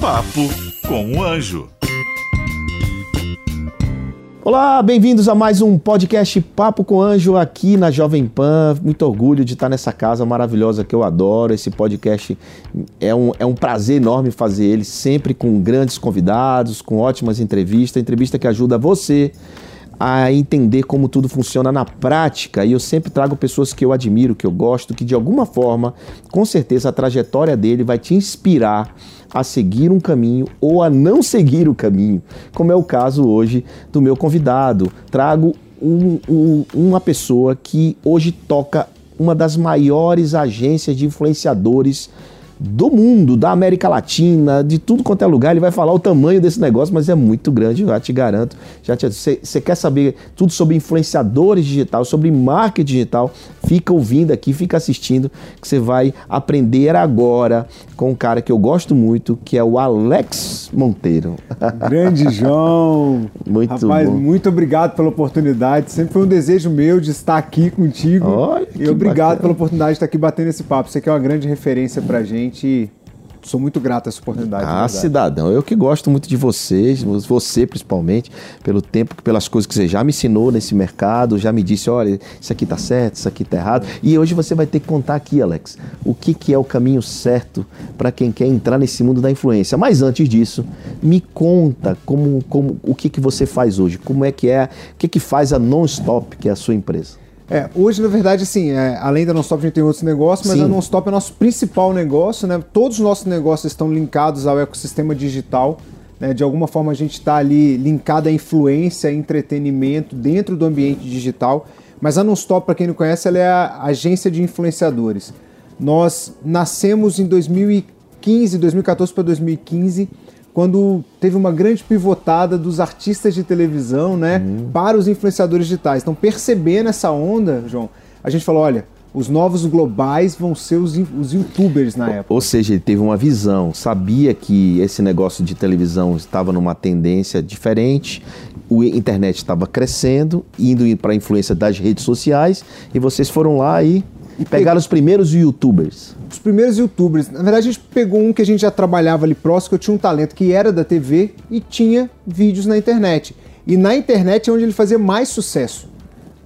Papo com o Anjo. Olá, bem-vindos a mais um podcast Papo com Anjo aqui na Jovem Pan. Muito orgulho de estar nessa casa maravilhosa que eu adoro. Esse podcast é um, é um prazer enorme fazer ele, sempre com grandes convidados, com ótimas entrevistas. Entrevista que ajuda você a entender como tudo funciona na prática. E eu sempre trago pessoas que eu admiro, que eu gosto, que de alguma forma, com certeza, a trajetória dele vai te inspirar a seguir um caminho ou a não seguir o caminho, como é o caso hoje do meu convidado. Trago um, um, uma pessoa que hoje toca uma das maiores agências de influenciadores do mundo, da América Latina, de tudo quanto é lugar. Ele vai falar o tamanho desse negócio, mas é muito grande, já te garanto. Já você quer saber tudo sobre influenciadores digital, sobre marketing digital? Fica ouvindo aqui, fica assistindo, que você vai aprender agora com um cara que eu gosto muito, que é o Alex Monteiro. Grande João. muito Rapaz, bom. muito obrigado pela oportunidade. Sempre foi um desejo meu de estar aqui contigo. Olha, e obrigado bacana. pela oportunidade de estar aqui batendo esse papo. Você que é uma grande referência pra gente. E Sou muito grato a essa oportunidade. de Ah, cidadão, eu que gosto muito de vocês, você principalmente, pelo tempo, pelas coisas que você já me ensinou nesse mercado, já me disse, olha, isso aqui tá certo, isso aqui tá errado. E hoje você vai ter que contar aqui, Alex, o que, que é o caminho certo para quem quer entrar nesse mundo da influência. Mas antes disso, me conta como, como o que, que você faz hoje, como é que é, o que, que faz a Non-Stop, que é a sua empresa. É, hoje, na verdade, assim, é, além da Nonstop, a gente tem outros negócios, mas Sim. a Nonstop é nosso principal negócio, né? Todos os nossos negócios estão linkados ao ecossistema digital. Né? De alguma forma, a gente está ali linkado à influência, entretenimento dentro do ambiente digital. Mas a Nonstop, para quem não conhece, ela é a agência de influenciadores. Nós nascemos em 2015, 2014 para 2015, quando teve uma grande pivotada dos artistas de televisão, né, para os influenciadores digitais. Então, percebendo essa onda, João, a gente falou, olha, os novos globais vão ser os, os youtubers na época. Ou seja, ele teve uma visão, sabia que esse negócio de televisão estava numa tendência diferente, o internet estava crescendo, indo para a influência das redes sociais, e vocês foram lá e, pegaram os primeiros youtubers. Os primeiros youtubers, na verdade a gente pegou um que a gente já trabalhava ali próximo, que eu tinha um talento que era da TV e tinha vídeos na internet. E na internet é onde ele fazia mais sucesso.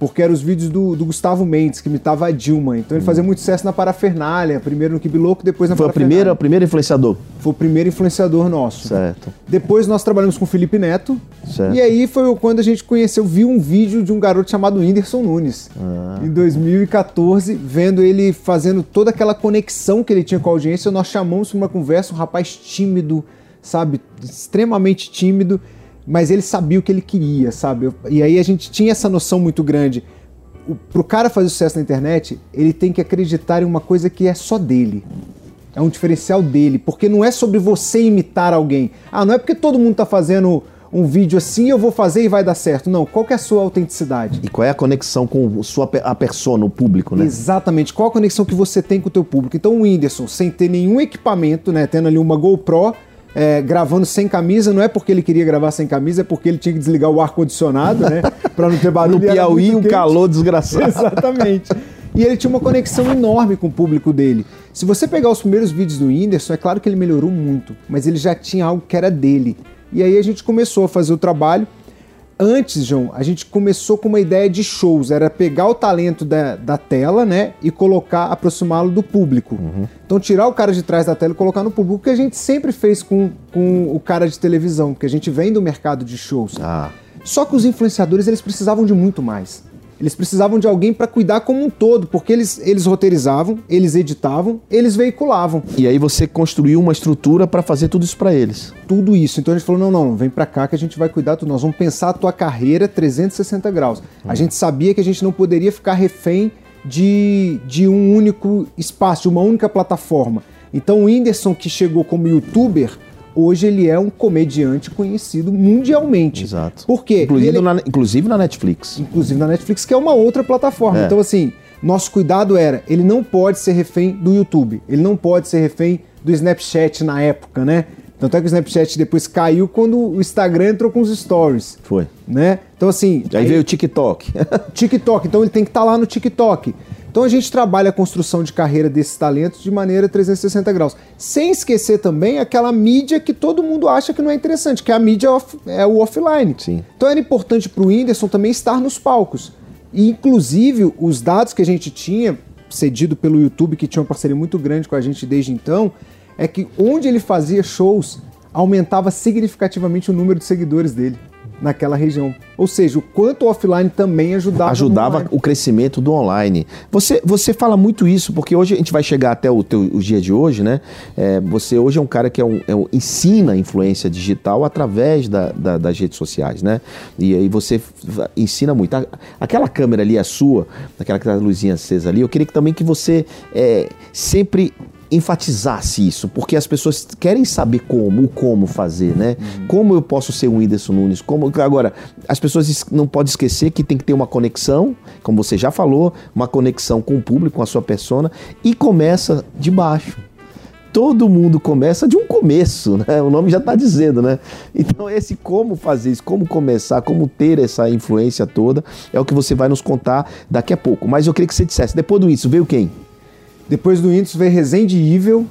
Porque eram os vídeos do, do Gustavo Mendes, que imitava a Dilma. Então ele fazia muito sucesso na Parafernália, primeiro no Kibiloco, depois na Foi o Parafernália. primeiro, o primeiro influenciador. Foi o primeiro influenciador nosso. Certo. Depois nós trabalhamos com o Felipe Neto. Certo. E aí foi quando a gente conheceu, viu um vídeo de um garoto chamado Whindersson Nunes. Ah. Em 2014, vendo ele fazendo toda aquela conexão que ele tinha com a audiência, nós chamamos para uma conversa um rapaz tímido, sabe? Extremamente tímido, mas ele sabia o que ele queria, sabe? E aí a gente tinha essa noção muito grande. O, pro cara fazer sucesso na internet, ele tem que acreditar em uma coisa que é só dele. É um diferencial dele, porque não é sobre você imitar alguém. Ah, não é porque todo mundo tá fazendo um vídeo assim, eu vou fazer e vai dar certo. Não, qual que é a sua autenticidade? E qual é a conexão com sua, a persona, o público, né? Exatamente, qual a conexão que você tem com o teu público? Então o Whindersson, sem ter nenhum equipamento, né, tendo ali uma GoPro, é, gravando sem camisa, não é porque ele queria gravar sem camisa, é porque ele tinha que desligar o ar-condicionado, né, pra não ter barulho. No Piauí, um quente. calor desgraçado. Exatamente. E ele tinha uma conexão enorme com o público dele. Se você pegar os primeiros vídeos do Whindersson, é claro que ele melhorou muito, mas ele já tinha algo que era dele. E aí a gente começou a fazer o trabalho. Antes, João, a gente começou com uma ideia de shows, era pegar o talento da, da tela, né, e colocar, aproximá-lo do público. Então tirar o cara de trás da tela e colocar no público, o que a gente sempre fez com, com o cara de televisão, porque a gente vem do mercado de shows. Ah, Só que os influenciadores eles precisavam de muito mais. Eles precisavam de alguém para cuidar como um todo, porque eles, eles roteirizavam, eles editavam, eles veiculavam e aí você construiu uma estrutura para fazer tudo isso para eles. tudo isso. Então a gente falou: não, não, vem pra cá que a gente vai cuidar tudo. Nós vamos pensar a tua carreira 360 graus. A gente sabia que a gente não poderia ficar refém de, de um único espaço, de uma única plataforma. Então o Whindersson que chegou como youtuber, hoje ele é um comediante conhecido mundialmente. Exato. Por quê? Inclusive, Ele- na, inclusive na Netflix. inclusive na Netflix, que é uma outra plataforma. É. Então, assim, nosso cuidado era, ele não pode ser refém do YouTube, ele não pode ser refém do Snapchat na época, né? Tanto é que o Snapchat depois caiu quando o Instagram entrou com os stories, Foi. né? Então, assim, Aí veio o TikTok. TikTok, então ele tem que estar lá no TikTok. Então a gente trabalha a construção de carreira desses talentos de maneira 360 graus. Sem esquecer também aquela mídia que todo mundo acha que não é interessante, que é a mídia off- é o offline. Sim. Então era importante para o Whindersson também estar nos palcos. E, inclusive, os dados que a gente tinha, cedido pelo YouTube, que tinha uma parceria muito grande com a gente desde então, é que onde ele fazia shows, aumentava significativamente o número de seguidores dele naquela região. Ou seja, o quanto o offline também ajudava. ajudava o crescimento do online. Você, você fala muito isso, porque hoje a gente vai chegar até o, teu, o dia de hoje, né? É, você hoje é um cara que é um, é um- ensina a influência digital através da- da- das redes sociais, né? E aí você ensina muito. A- Aquela câmera ali é sua, aquela que tá a luzinha acesa ali, eu queria que também que você é, sempre enfatizasse isso, porque as pessoas querem saber como, o como fazer, né? Como eu posso ser o Whindersson Nunes? Como agora as pessoas es- não podem esquecer que tem que ter uma conexão, como você já falou, uma conexão com o público, com a sua persona e começa de baixo. Todo mundo começa de um começo, né? O nome já está dizendo, né? Então, esse como fazer isso, como começar, como ter essa influência toda, é o que você vai nos contar daqui a pouco. Mas eu queria que você dissesse, depois do isso, veio quem? Depois do Whindersson veio Resende Evil.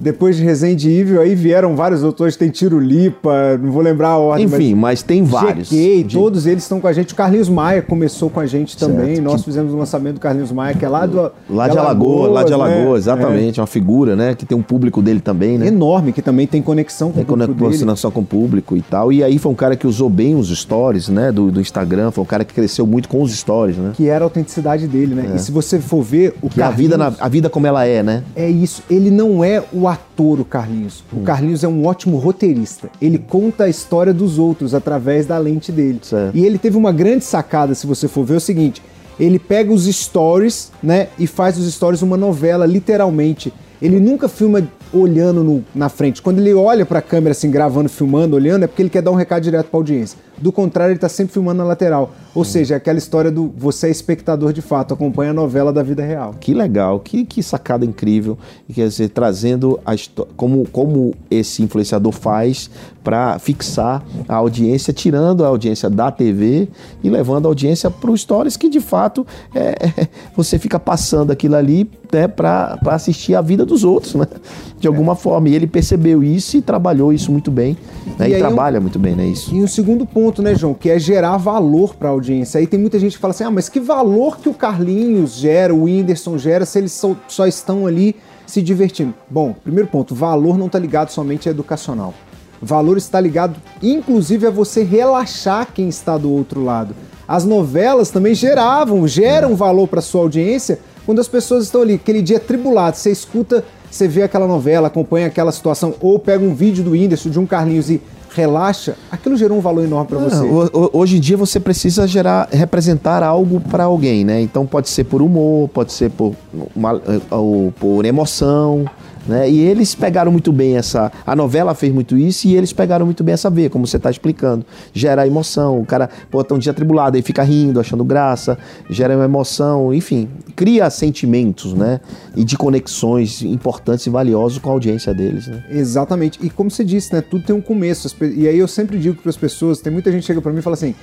Depois de Resende Evil, aí vieram vários doutores, tem Tiro Lipa, não vou lembrar a ordem, Enfim, mas tem vários. GK, De- todos eles estão com a gente. O Carlinhos Maia começou com a gente também. Certo. Nós fizemos o lançamento do Carlinhos Maia, que é lá do. Lá de Alagoas, lá de né? Alagoas, exatamente. É uma figura, né? Que tem um público dele também, É né? enorme, que também tem conexão com Tem o público dele. conexão com o público e tal. E aí foi um cara que usou bem os stories, né? Do, do Instagram. Foi um cara que cresceu muito com os stories, né? Que era a autenticidade dele, né? E se você for ver, o Que é a vida, na, a vida como ela é, né? É isso, ele não é o ator, o Carlinhos. Hum. O Carlinhos é um ótimo roteirista. Ele conta a história dos outros através da lente dele. Certo. E ele teve uma grande sacada, se você for ver, é o seguinte: ele pega os stories, né, e faz dos stories uma novela, literalmente. Ele nunca filma olhando no- na frente. Quando ele olha pra câmera, assim, gravando, filmando, olhando, é porque ele quer dar um recado direto pra audiência. Do contrário, ele tá sempre filmando na lateral. Ou seja, é aquela história do você é espectador de fato, acompanha a novela da vida real. Que legal, que, que sacada incrível. Quer dizer, trazendo a como, como esse influenciador faz para fixar a audiência, tirando a audiência da TV e levando a audiência para os stories, que de fato é, você fica passando aquilo ali né, para assistir a vida dos outros, né? De alguma forma. E ele percebeu isso e trabalhou isso muito bem. Né? E E, trabalha muito bem, né? Isso. E um segundo ponto, né, João, que é gerar valor para a audiência. Aí tem muita gente que fala assim: ah, mas que valor que o Carlinhos gera, o Whindersson gera, se eles só, só estão ali se divertindo? Bom, primeiro ponto: valor não está ligado somente a educacional. Valor está ligado, inclusive, a você relaxar quem está do outro lado. As novelas também geravam, geram valor para sua audiência quando as pessoas estão ali, aquele dia tribulado, você escuta, você vê aquela novela, acompanha aquela situação, ou pega um vídeo do Whindersson, de um Carlinhos e relaxa, aquilo gerou um valor enorme para você. Ho- ho- Hoje em dia você precisa gerar, representar algo para alguém, né? Então pode ser por humor, pode ser por, uma- ou por emoção, né? E eles pegaram muito bem essa. A novela fez muito isso e eles pegaram muito bem essa veia, como você está explicando. Gera emoção, o cara pô, um dia atribulado, aí fica rindo, achando graça, gera uma emoção, enfim, cria sentimentos, né? E de conexões importantes e valiosas com a audiência deles, né? Exatamente. E como você disse, né? Tudo tem um começo. E aí eu sempre digo para as pessoas, tem muita gente que chega para mim e fala assim: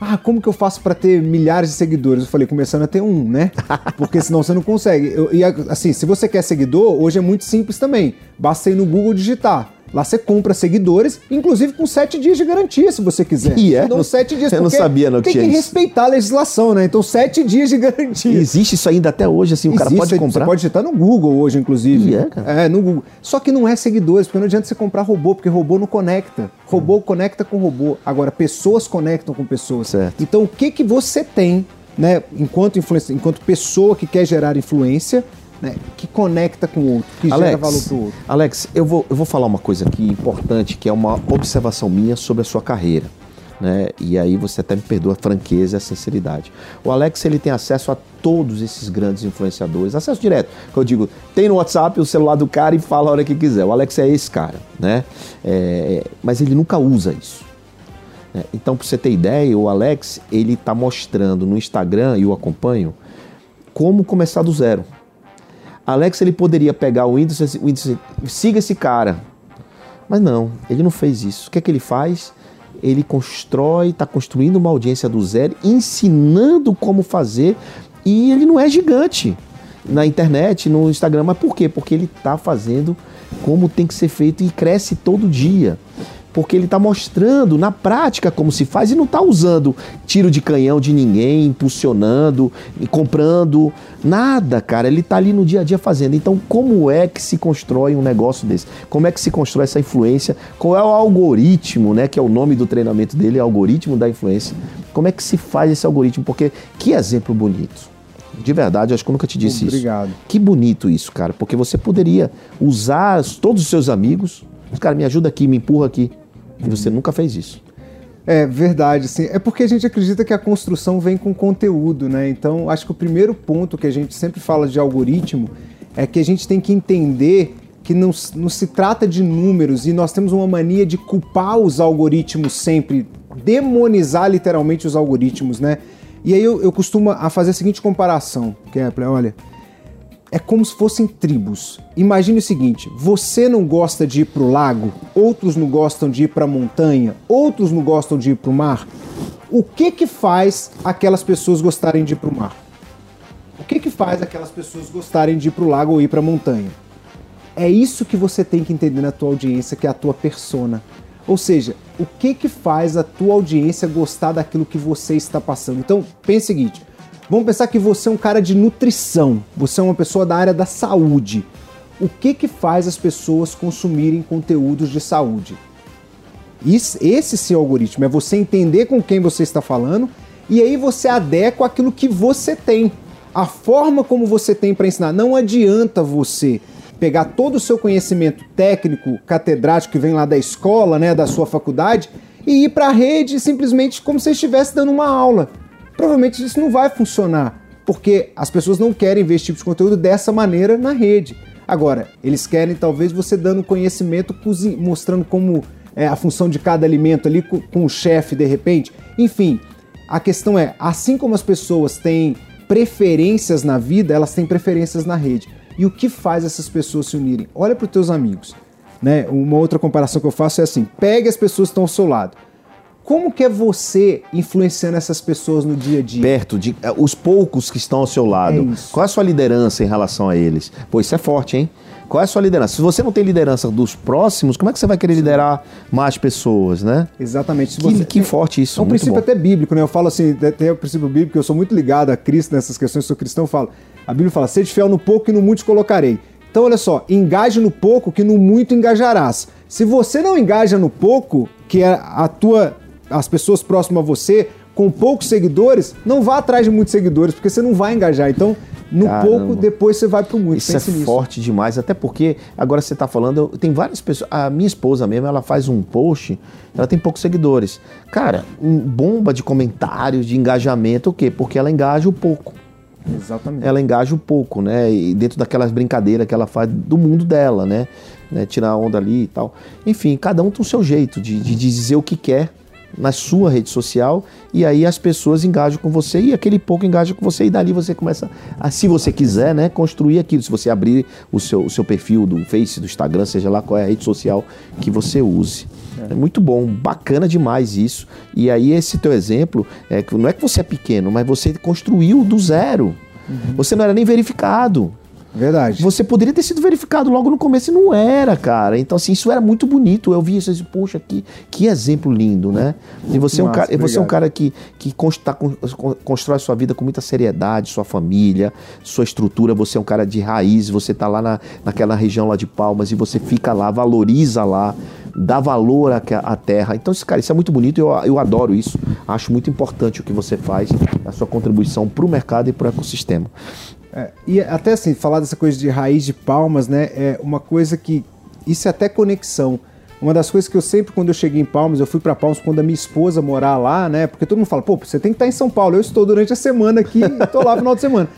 "Ah, como que eu faço para ter milhares de seguidores?" Eu falei: "Começando a ter um, né? Porque senão você não consegue". Eu- e assim, se você quer seguidor, hoje é muito simples também. Basta ir no Google digitar. Lá você compra seguidores, inclusive com sete dias de garantia, se você quiser. E é? Dão sete dias. Eu não sabia, não, que Tem que respeitar a legislação, né? Então, sete dias de garantia. Existe isso ainda até hoje, assim, o cara Existe, pode você- comprar. Você pode digitar no Google hoje, inclusive. Ih, é, cara? É, no Google. Só que não é seguidores, porque não adianta você comprar robô, porque robô não conecta. Robô conecta com robô. Agora, pessoas conectam com pessoas. Certo. Então, o que, que você tem, né, enquanto enquanto pessoa que quer gerar influência, né, que conecta com o outro, que gera valor pro outro? Alex, eu vou, eu vou falar uma coisa aqui importante, que é uma observação minha sobre a sua carreira. Né? E aí você até me perdoa a franqueza e a sinceridade. O Alex ele tem acesso a todos esses grandes influenciadores, acesso direto. Que eu digo, tem no WhatsApp o celular do cara e fala a hora que quiser. O Alex é esse cara, né? É, mas ele nunca usa isso. Né? Então, para você ter ideia, o Alex ele está mostrando no Instagram e eu acompanho como começar do zero. Alex ele poderia pegar o índice, o índice siga esse cara, mas não, ele não fez isso. O que é que ele faz? Ele constrói, está construindo uma audiência do zero, ensinando como fazer, e ele não é gigante na internet, no Instagram. Mas por quê? Porque ele está fazendo como tem que ser feito e cresce todo dia porque ele está mostrando na prática como se faz e não está usando tiro de canhão de ninguém, impulsionando comprando nada, cara. Ele está ali no dia a dia fazendo. Então, como é que se constrói um negócio desse? Como é que se constrói essa influência? Qual é o algoritmo, né? Que é o nome do treinamento dele, é algoritmo da influência. Como é que se faz esse algoritmo? Porque que exemplo bonito. De verdade, acho que eu nunca te disse Obrigado. isso. Que bonito isso, cara. Porque você poderia usar todos os seus amigos. Cara, me ajuda aqui, me empurra aqui. E você nunca fez isso. É verdade, sim. É porque a gente acredita que a construção vem com conteúdo, né? Então, acho que o primeiro ponto que a gente sempre fala de algoritmo é que a gente tem que entender que não, não se trata de números e nós temos uma mania de culpar os algoritmos sempre, demonizar literalmente os algoritmos, né? E aí eu, eu costumo a fazer a seguinte comparação, Kepler, olha, é como se fossem tribos. Imagine o seguinte: você não gosta de ir para o lago, outros não gostam de ir para a montanha, outros não gostam de ir para o mar. O que que faz aquelas pessoas gostarem de ir para o mar? O que que faz aquelas pessoas gostarem de ir para o lago ou ir para a montanha? É isso que você tem que entender na tua audiência, que é a tua persona. Ou seja, o que que faz a tua audiência gostar daquilo que você está passando? Então, pense o seguinte: Vamos pensar que você é um cara de nutrição, você é uma pessoa da área da saúde. O que que faz as pessoas consumirem conteúdos de saúde? Esse sim é o algoritmo, é você entender com quem você está falando e aí você adequa aquilo que você tem. A forma como você tem para ensinar. Não adianta você pegar todo o seu conhecimento técnico, catedrático que vem lá da escola, né, da sua faculdade, e ir para a rede simplesmente como se estivesse dando uma aula provavelmente isso não vai funcionar, porque as pessoas não querem ver esse tipo de conteúdo dessa maneira na rede. Agora, eles querem talvez você dando conhecimento, mostrando como é a função de cada alimento ali com, o chefe de repente. Enfim, a questão é, assim como as pessoas têm preferências na vida, elas têm preferências na rede. E o que faz essas pessoas se unirem? Olha para os teus amigos. Né? Uma outra comparação que eu faço é assim: pegue as pessoas que estão ao seu lado como que é você influenciando essas pessoas no dia a dia? Perto de eh, os poucos que estão ao seu lado. É Qual é a sua liderança em relação a eles? Pô, isso é forte, hein? Qual é a sua liderança? Se você não tem liderança dos próximos, como é que você vai querer liderar mais pessoas, né? Exatamente. Que, você... que forte isso. É um princípio bom. até bíblico, né? Eu falo assim, tem o princípio bíblico, eu sou muito ligado a Cristo nessas questões, sou cristão, eu falo. A Bíblia fala: "Sede fiel no pouco e no muito colocarei". Então, olha só, engaje no pouco que no muito engajarás. Se você não engaja no pouco, que é a tua as pessoas próximas a você, com poucos seguidores, não vá atrás de muitos seguidores, porque você não vai engajar. Então, no Caramba. pouco, depois você vai para o muito. Isso Pense é nisso. forte demais, até porque agora você está falando, tem várias pessoas. A minha esposa mesmo, ela faz um post, ela tem poucos seguidores. Cara, um bomba de comentários, de engajamento, o quê? Porque ela engaja o pouco. Exatamente. Ela engaja um pouco, né? E dentro daquelas brincadeiras que ela faz do mundo dela, né? né? Tirar a onda ali e tal. Enfim, cada um tem o seu jeito de, de dizer o que quer na sua rede social e aí as pessoas engajam com você e aquele pouco engaja com você e dali você começa a, se você quiser, né, construir aquilo. Se você abrir o seu, o seu perfil do Face, do Instagram, seja lá qual é a rede social que você use. É. é muito bom, bacana demais isso. E aí esse teu exemplo, é que não é que você é pequeno, mas você construiu do zero. Uhum. Você não era nem verificado. Verdade. Você poderia ter sido verificado logo no começo e não era, cara. Então, assim, isso era muito bonito. Eu vi isso e disse, poxa, que, que exemplo lindo, né? E você é um cara, você é um cara que, que consta, constrói sua vida com muita seriedade, sua família, sua estrutura. Você é um cara de raiz, você tá lá na, naquela região lá de Palmas e você fica lá, valoriza lá, dá valor à, à terra. Então, esse cara, isso é muito bonito. Eu, eu adoro isso. Acho muito importante o que você faz, a sua contribuição para o mercado e para o ecossistema. É, e até assim, falar dessa coisa de raiz de palmas, né? É uma coisa que. Isso é até conexão. Uma das coisas que eu sempre, quando eu cheguei em Palmas, eu fui para Palmas quando a minha esposa morar lá, né? Porque todo mundo fala, pô, você tem que estar em São Paulo. Eu estou durante a semana aqui, estou lá no final de semana.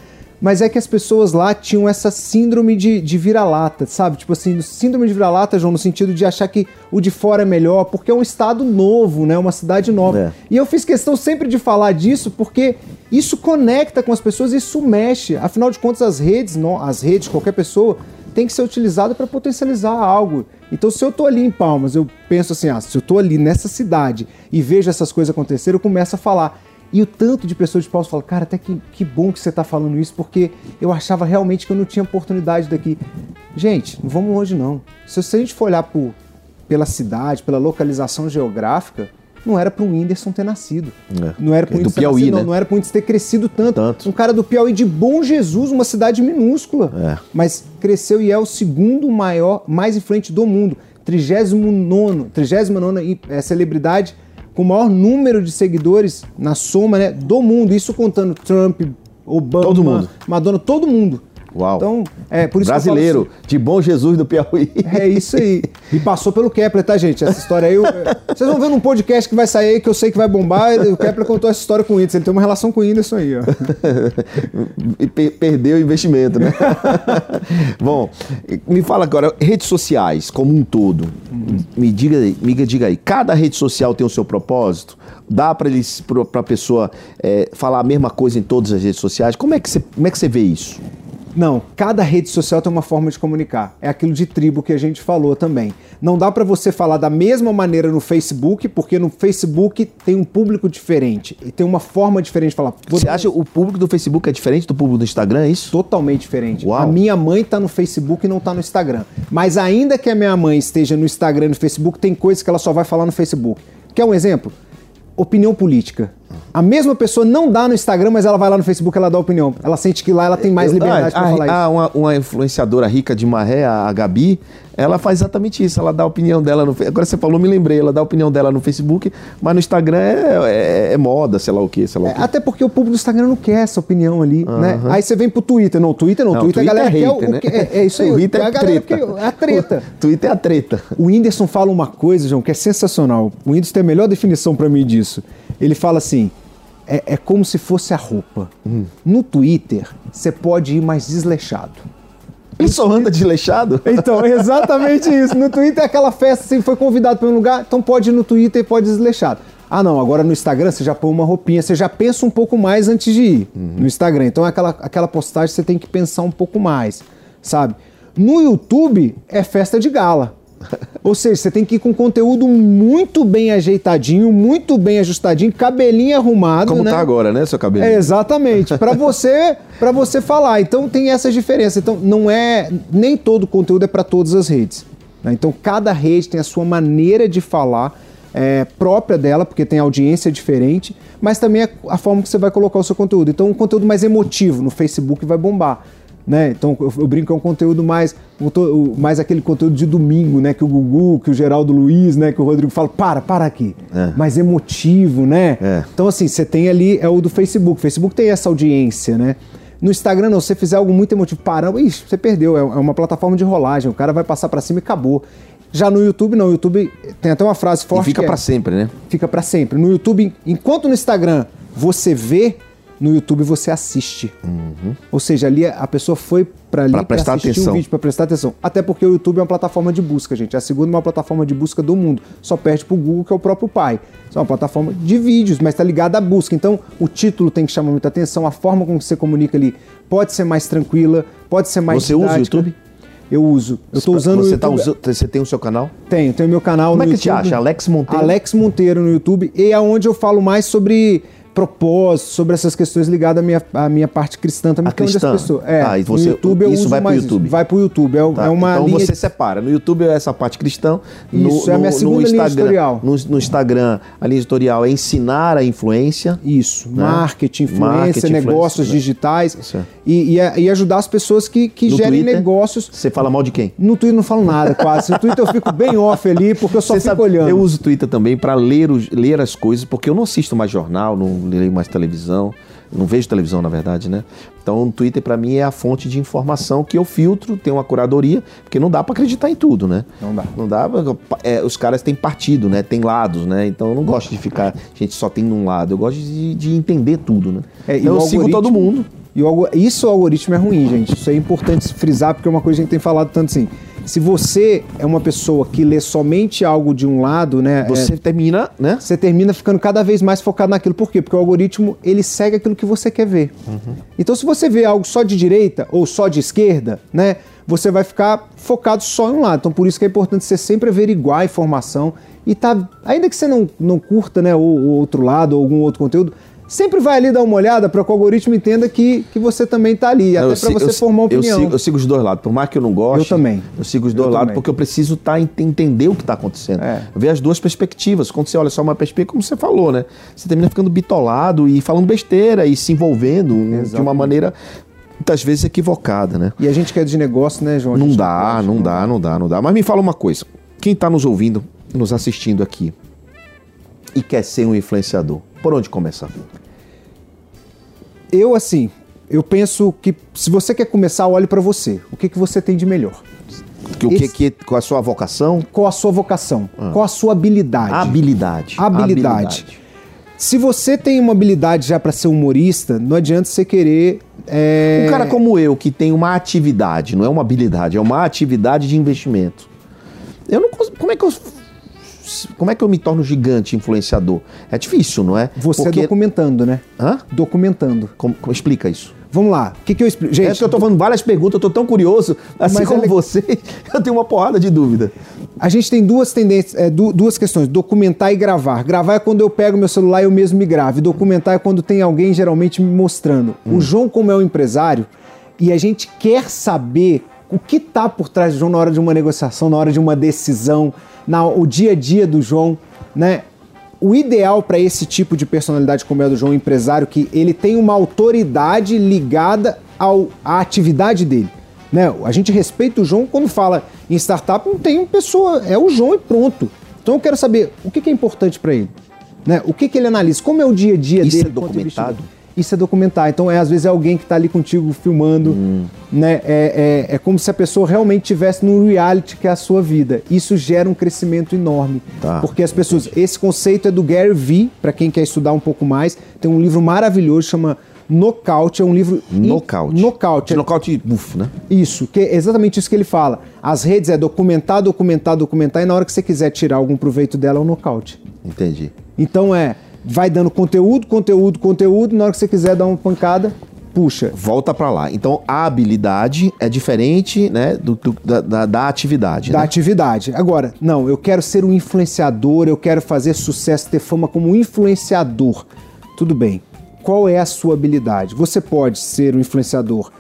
Mas é que as pessoas lá tinham essa síndrome de, de vira-lata, sabe? Tipo assim, síndrome de vira-lata, João, no sentido de achar que o de fora é melhor, porque é um estado novo, né? Uma cidade nova. É. E eu fiz questão sempre de falar disso, porque isso conecta com as pessoas, isso mexe. Afinal de contas, as redes, não, as redes, qualquer pessoa, tem que ser utilizada para potencializar algo. Então, se eu tô ali em Palmas, eu penso assim, ah, se eu tô ali nessa cidade e vejo essas coisas acontecerem, eu começo a falar. E o tanto de pessoas de Palmas falam, cara, até que, que bom que você tá falando isso, porque eu achava realmente que eu não tinha oportunidade daqui. Gente, não vamos longe não. Se, se a gente for olhar por, pela cidade, pela localização geográfica, não era para o Whindersson ter nascido. É. Não era para o Whindersson ter Piauí, nascido, né? não, não era ter crescido tanto. Tanto. Um cara do Piauí de Bom Jesus, uma cidade minúscula. É. Mas cresceu e é o segundo maior, mais influente do mundo. 39 39 é, celebridade com o maior número de seguidores na soma né, do mundo. Isso contando Trump, Obama, Todo mundo. Madonna, todo mundo. Uau. Então, é por isso que eu falo Brasileiro, assim, de Bom Jesus do Piauí. é isso aí. E passou pelo Kepler, tá, gente? Essa história aí. eu- Vocês vão ver num podcast que vai sair aí, que eu sei que vai bombar. O Kepler contou essa história com o Whindersson. Ele tem uma relação com o Whindersson aí, ó. e per- perdeu o investimento, né? Bom, me fala agora, redes sociais como um todo. Me diga, me diga aí, cada rede social tem o seu propósito? Dá para a pessoa é, falar a mesma coisa em todas as redes sociais? Como é que você, como é que você vê isso? Não, cada rede social tem uma forma de comunicar. É aquilo de tribo que a gente falou também. Não dá pra você falar da mesma maneira no Facebook, porque no Facebook tem um público diferente e tem uma forma diferente de falar. Você acha o público do Facebook é diferente do público do Instagram, é isso? totalmente diferente. Uau. A minha mãe tá no Facebook e não tá no Instagram. Mas ainda que a minha mãe esteja no Instagram e no Facebook, tem coisas que ela só vai falar no Facebook. Quer um exemplo? Opinião política. A mesma pessoa não dá no Instagram, mas ela vai lá no Facebook e ela dá opinião. Ela sente que lá ela tem mais Eu- liberdade pra ah, falar isso. ah, uma, uma influenciadora rica de maré, a Gabi, ela faz exatamente isso. Ela dá a opinião dela no Agora você falou, me lembrei. Ela dá a opinião dela no Facebook, mas no Instagram é, é- é moda, sei lá o que, sei lá o É, quê. até porque o público do Instagram não quer essa opinião ali, né? Aí você vem pro Twitter. Não, Twitter não. Não, Twitter, a galera é quer hater, o, né? o é, é isso aí. O Twitter é a galera treta. quer a treta. Twitter é a treta. O Whindersson fala uma coisa, João, que é sensacional. O Whindersson tem a melhor definição pra mim disso. Ele fala assim: é, é como se fosse a roupa. Hum. No Twitter, você pode ir mais desleixado. Ele só anda desleixado? Então, é exatamente isso. No Twitter é aquela festa, assim, foi convidado para um lugar, então pode ir no Twitter e pode ir desleixado. Ah, não, agora no Instagram você já põe uma roupinha, você já pensa um pouco mais antes de ir no Instagram. Então aquela, aquela postagem você tem que pensar um pouco mais, sabe? No YouTube é festa de gala. Ou seja, você tem que ir com conteúdo muito bem ajeitadinho, muito bem ajustadinho, cabelinho arrumado, Como né? tá agora, né, seu cabelo? É, exatamente. Para você, para você falar. Então tem essas diferenças. Então não é nem todo conteúdo é para todas as redes. né? Então cada rede tem a sua maneira de falar é, própria dela, porque tem audiência diferente, mas também a, a forma que você vai colocar o seu conteúdo. Então um conteúdo mais emotivo no Facebook vai bombar. Né? Então eu, eu brinco é um conteúdo mais mais aquele conteúdo de domingo, né? Que o Gugu, que o Geraldo Luiz, né? Que o Rodrigo fala, para, para aqui. É. Mais emotivo, né? É. Então, assim, você tem ali, é o do Facebook. O Facebook tem essa audiência, né? No Instagram, não, se você fizer algo muito emotivo, para, ixi, você perdeu. É é uma plataforma de rolagem, o cara vai passar pra cima e acabou. Já no YouTube, não. O YouTube tem até uma frase E forte. fica que é, pra sempre, né? Fica pra sempre. No YouTube, enquanto no Instagram você vê, no YouTube você assiste. Ou seja, ali a pessoa foi pra ali Uhum. Pra prestar assistir atenção. um vídeo, pra prestar atenção. Até porque o YouTube é uma plataforma de busca, gente. É a segunda maior plataforma de busca do mundo. Só perde pro Google, que é o próprio pai. Isso é uma plataforma de vídeos, mas tá ligada à busca. Então, o título tem que chamar muita atenção, a forma como você comunica ali pode ser mais tranquila, pode ser mais Você usa o didática. YouTube? Eu uso. Eu tô usando você o tá usando, você tem o seu canal? Tenho, tenho meu canal Como no é que te YouTube. acha? Alex Monteiro? Alex Monteiro no YouTube. E é onde eu falo mais sobre propósito, sobre essas questões ligadas à minha, à minha parte cristã também. A que é onde cristã? as pessoas. É, Ah, e você- no YouTube eu isso vai pro YouTube? Isso. Vai pro YouTube. É, Tá, é uma então linha. você separa. No YouTube é essa parte cristã. Isso, é a minha segunda linha editorial. No, no Instagram, a linha editorial é ensinar a influência. Isso, marketing, influência, Marketing, negócios influência, né? digitais Isso é. e, e, e ajudar as pessoas que, que No gerem Twitter, negócios. Você fala mal de quem? No Twitter eu não falo nada quase. No Twitter eu fico bem off ali porque eu só Você fico sabe, olhando. Eu uso o Twitter também para ler, ler as coisas, porque eu não assisto mais jornal, não leio mais televisão. não vejo televisão, na verdade, né? Então, o Twitter para mim é a fonte de informação que eu filtro, tem uma curadoria, porque não dá para acreditar em tudo, né? Não dá. Não dá. é, os caras têm partido, né? Tem lados, né? Então, eu não gosto de ficar, gente só tem um lado. Eu gosto de, de entender tudo, né? É, então, eu sigo todo mundo. E o isso o algoritmo é ruim, gente. Isso é importante frisar, porque é uma coisa que a gente tem falado tanto assim. Se você é uma pessoa que lê somente algo de um lado, né? Você é, termina, né? você termina ficando cada vez mais focado naquilo. Por quê? Porque o algoritmo ele segue aquilo que você quer ver. Então, se você vê algo só de direita ou só de esquerda, né? Você vai ficar focado só em um lado. Então, por isso que é importante você sempre averiguar a informação e tá. Ainda que você não, não curta, né, o, o outro lado ou algum outro conteúdo, sempre vai ali dar uma olhada para que o algoritmo entenda que, que você também tá ali. Até Eu para você eu- formar uma opinião. Eu sigo, eu sigo os dois lados. Por mais que eu não goste. Eu também. Eu sigo os dois Eu lados também. porque eu preciso tá, ent- entender o que está acontecendo. É. Ver as duas perspectivas. Quando você olha só uma perspectiva, como você falou, né? Você termina ficando bitolado e falando besteira e se envolvendo de uma Exatamente. maneira muitas vezes equivocada, né? E a gente que é de negócio, né, João? Não dá, pode, não dá, não dá, não dá. Mas me fala uma coisa. Quem está nos ouvindo, nos assistindo aqui e quer ser um influenciador, por onde começar? Eu, assim, eu penso que se você quer começar, olhe para você. O que, que você tem de melhor? O que, Esse- que qual a sua vocação? Qual a sua vocação? Qual a sua habilidade? Habilidade. Habilidade. Se você tem uma habilidade já para ser humorista, não adianta você querer. é, Um cara como eu, que tem uma atividade, não é uma habilidade, é uma atividade de investimento. Eu não consigo. Como é que eu. Como é que eu me torno gigante influenciador? É difícil, não é? Você Porque- documentando, né? Hã? Documentando. Como, como- explica isso. Vamos lá. O que, que eu explico? Gente, é que eu tô falando várias perguntas, eu tô tão curioso. Assim Mas é como le- você, eu tenho uma porrada de dúvida. A gente tem duas tendências, é, du- duas questões: documentar e gravar. Gravar é quando eu pego meu celular e eu mesmo me gravo. E documentar é quando tem alguém geralmente me mostrando. O João, como é um empresário, e a gente quer saber o que está por trás do João na hora de uma negociação, na hora de uma decisão, na, o dia a dia do João, né? O ideal para esse tipo de personalidade como é a do João, um empresário, que ele tem uma autoridade ligada ao, à atividade dele. Né? A gente respeita o João quando fala em startup, não tem uma pessoa, é o João e pronto. Então eu quero saber o que, que é importante para ele. Né? O que, que ele analisa, como é o dia a dia Isso dele. é documentado? Isso é documentar. Então, é, às vezes é alguém que está ali contigo filmando. Hum. Né? É, é, é como se a pessoa realmente estivesse num reality que é a sua vida. Isso gera um crescimento enorme. Tá. Porque as pessoas. Esse conceito é do Gary Vee, para quem quer estudar um pouco mais. Tem um livro maravilhoso, chama Knockout. É um livro. in- Knockout. Knockout. De nocaute, buf, né? Isso, que é exatamente isso que ele fala. As redes é documentar, documentar, documentar, e na hora que você quiser tirar algum proveito dela, é o nocaute. Entendi. Então é, vai dando conteúdo, conteúdo, conteúdo, na hora que você quiser dar uma pancada, puxa. Volta pra lá. Então, a habilidade é diferente, né, do, do- da, da- da atividade, Da né? atividade. Agora, não, eu quero ser um influenciador, eu quero fazer sucesso, ter fama como influenciador. Tudo bem. Qual é a sua habilidade? Você pode ser um influenciador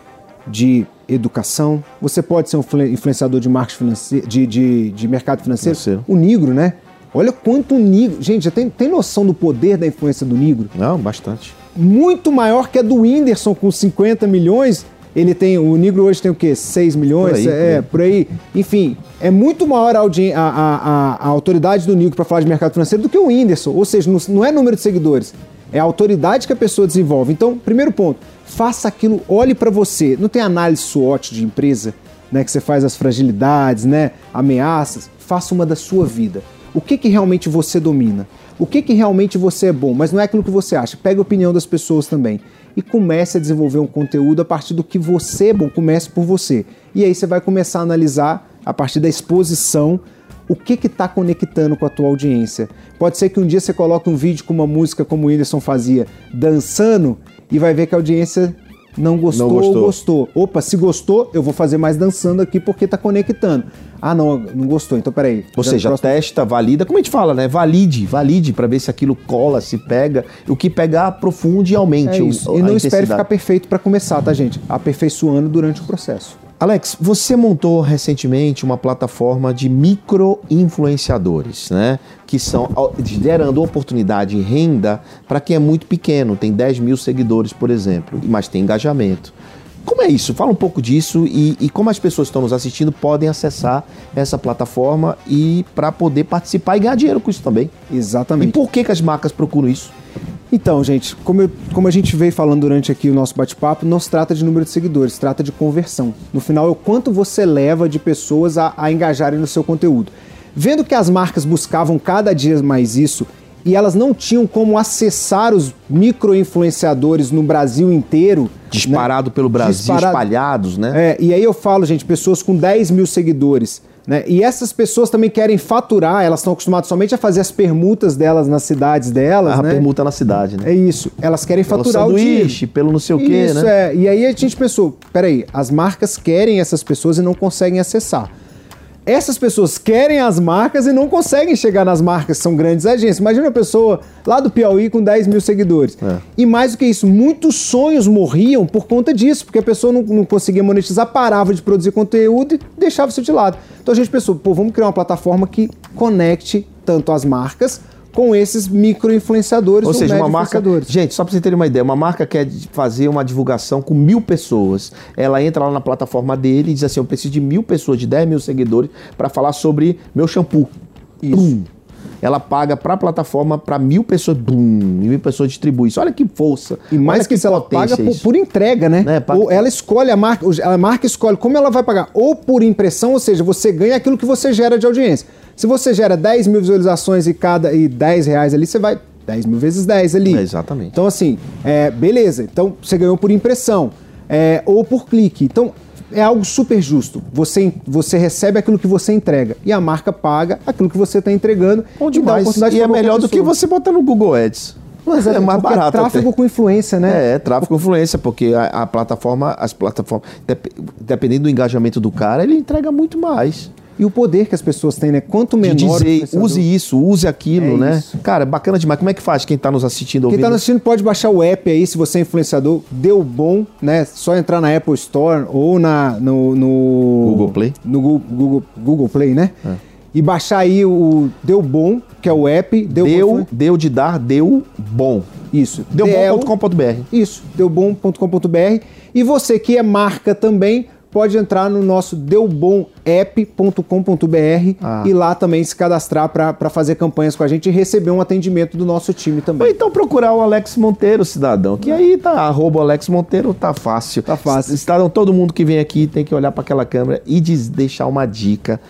de educação, você pode ser um influ- influenciador de marketing financeiro, de, de, de mercado financeiro. Financeiro. O Nigro, né? Olha quanto o Nigro. Gente, já tem, tem noção do poder da influência do Nigro? Não, bastante. muito maior que a do Whindersson com 50 milhões. Ele tem, o Negro hoje tem o quê? 6 milhões? Por aí, é, por aí. Enfim, é muito maior a, audi- a- a- a- autoridade do Negro para falar de mercado financeiro do que o Whindersson. Ou seja, não, não é número de seguidores, é a autoridade que a pessoa desenvolve. Então, primeiro ponto, faça aquilo, olhe para você. Não tem análise SWOT de empresa, né, que você faz as fragilidades, né, ameaças. Faça uma da sua vida. O que, que realmente você domina? O que, que realmente você é bom? Mas não é aquilo que você acha. Pega a opinião das pessoas também. E comece a desenvolver um conteúdo a partir do que você é bom. Comece por você. E aí você vai começar a analisar, a partir da exposição, o que está conectando com a tua audiência. Pode ser que um dia você coloque um vídeo com uma música como o Whindersson fazia, dançando, e vai ver que a audiência não gostou, Não gostou. ou gostou. Opa, se gostou, eu vou fazer mais dançando aqui porque tá conectando. Ah, não, não gostou. Então peraí. Ou Já seja, próximo- testa, valida, como a gente fala, né? Valide, valide pra ver se aquilo cola, se pega. O que pegar, aprofunde e aumente. É o- isso. a E não espere ficar perfeito para começar, tá, gente? Aperfeiçoando durante o processo. Alex, você montou recentemente uma plataforma de micro-influenciadores, né? Que são gerando oportunidade e renda para quem é muito pequeno, tem 10 mil seguidores, por exemplo, mas tem engajamento. Como é isso? Fala um pouco disso e, e como as pessoas que estão nos assistindo podem acessar essa plataforma e para poder participar e ganhar dinheiro com isso também. E Exatamente. por que, que as marcas procuram isso? Então, gente, como, eu, como a gente veio falando durante aqui o nosso bate-papo, não se trata de número de seguidores, se trata de conversão. No final, é o quanto você leva de pessoas a, a engajarem no seu conteúdo. Vendo que as marcas buscavam cada dia mais isso e elas não tinham como acessar os micro-influenciadores no Brasil inteiro. Disparado né? pelo Brasil, Disparado. espalhados, né? É, e aí eu falo, gente, pessoas com 10 mil seguidores. Né? E essas pessoas também querem faturar, elas estão acostumadas somente a fazer as permutas delas nas cidades delas. A né? permuta na cidade, né? É isso. Elas querem Pelo faturar o dinheiro. pelo não sei o quê, Isso, né? é. E aí a gente pensou, peraí, as marcas querem essas pessoas e não conseguem acessar. Essas pessoas querem as marcas e não conseguem chegar nas marcas, são grandes agências. Imagina uma pessoa lá do Piauí com 10 mil seguidores. É. E mais do que isso, muitos sonhos morriam por conta disso, porque a pessoa não, não conseguia monetizar, parava de produzir conteúdo e deixava isso de lado. Então a gente pensou, pô, vamos criar uma plataforma que conecte tanto as marcas com esses micro-influenciadores Ou seja, uma marca. Gente, só pra você terem uma ideia, uma marca quer fazer uma divulgação com mil pessoas. Ela entra lá na plataforma dele e diz assim: Eu preciso de mil pessoas, de 10 mil seguidores, para falar sobre meu shampoo. Isso. Ela paga para a plataforma para mil pessoas, bum, e mil pessoas distribuem isso. Olha que força. E mais que isso, ela paga por, por entrega, né? É, paga- Ou ela escolhe a marca, a marca escolhe como ela vai pagar, ou por impressão, ou seja, você ganha aquilo que você gera de audiência. Se você gera 10 mil visualizações e cada e 10 reais ali, você vai 10 mil vezes 10 ali. É, exatamente. Então, assim, é, beleza. Então, você ganhou por impressão. é, ou por clique. Então, é algo super justo. Você, você recebe aquilo que você entrega. E a marca paga aquilo que você está entregando. Bom e dá demais. E pra é melhor do que você botar no Google Ads. Mas é mais porque barato. tráfego até. com influência, né? É, tráfego com influência, porque a, a plataforma, as plataformas, dep- dependendo do engajamento do cara, ele entrega muito mais. E o poder que as pessoas têm, né? Quanto menor de dizer, influenciador- use isso, use aquilo, É né? isso. Cara, bacana demais. Como é que faz quem tá nos assistindo Quem ouvindo? tá nos assistindo pode baixar o app aí, se você é influenciador, deu bom, né? Só entrar na Apple Store ou na, no, no- Google Play. É. No Google, Google, Google Play, né? E baixar aí o Deu Bom, que é o app. Deu, Deu, Bom, deu de dar, deu bom. isso. Deu DL, bom.com.br. Isso, deubom.com.br. E você que é marca também, pode entrar no nosso deubomapp.com.br Ah. e lá também se cadastrar para fazer campanhas com a gente e receber um atendimento do nosso time Ou também. então procurar o Alex Monteiro, cidadão. Que aí tá, arroba Alex Monteiro, tá fácil. Tá fácil. Cidadão, todo mundo que vem aqui tem que olhar para aquela câmera e diz- deixar uma dica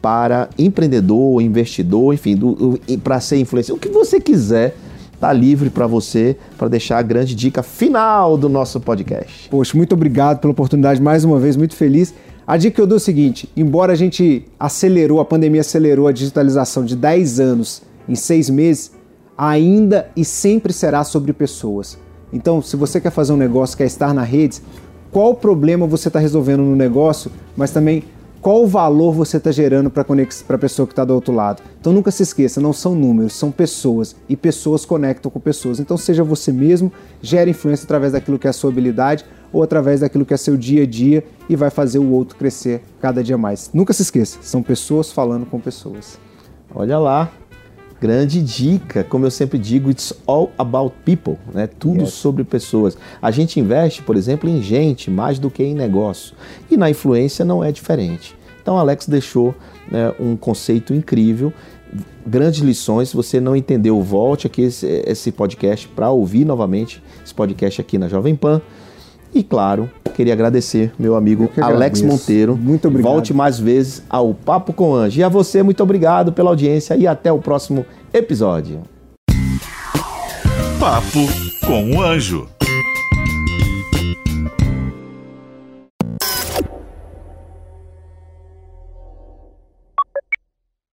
para empreendedor, investidor, enfim, para ser influencer. O que você quiser, tá livre para você, para deixar a grande dica final do nosso podcast. Poxa, muito obrigado pela oportunidade mais uma vez, muito feliz. A dica que eu dou é o seguinte: embora a gente acelerou, a pandemia acelerou a digitalização de 10 anos em 6 meses, ainda e sempre será sobre pessoas. Então, se você quer fazer um negócio, quer estar na rede, qual problema você está resolvendo no negócio, mas também qual o valor você está gerando para a pessoa que está do outro lado. Então nunca se esqueça, não são números, são pessoas e pessoas conectam com pessoas. Então seja você mesmo, gere influência através daquilo que é a sua habilidade ou através daquilo que é seu dia a dia e vai fazer o outro crescer cada dia mais. Nunca se esqueça, são pessoas falando com pessoas. Olha lá, grande dica. Como eu sempre digo, it's all about people, né? Tudo Yes. sobre pessoas. A gente investe, por exemplo, em gente mais do que em negócio. E na influência não é diferente. Então, Alex deixou né, um conceito incrível, grandes lições. Se você não entendeu, volte aqui esse, esse podcast para ouvir novamente esse podcast aqui na Jovem Pan. E claro, queria agradecer meu amigo Alex. Monteiro. Muito obrigado. Volte mais vezes ao Papo com Anjo. E a você, muito obrigado pela audiência e até o próximo episódio. Papo com o Anjo.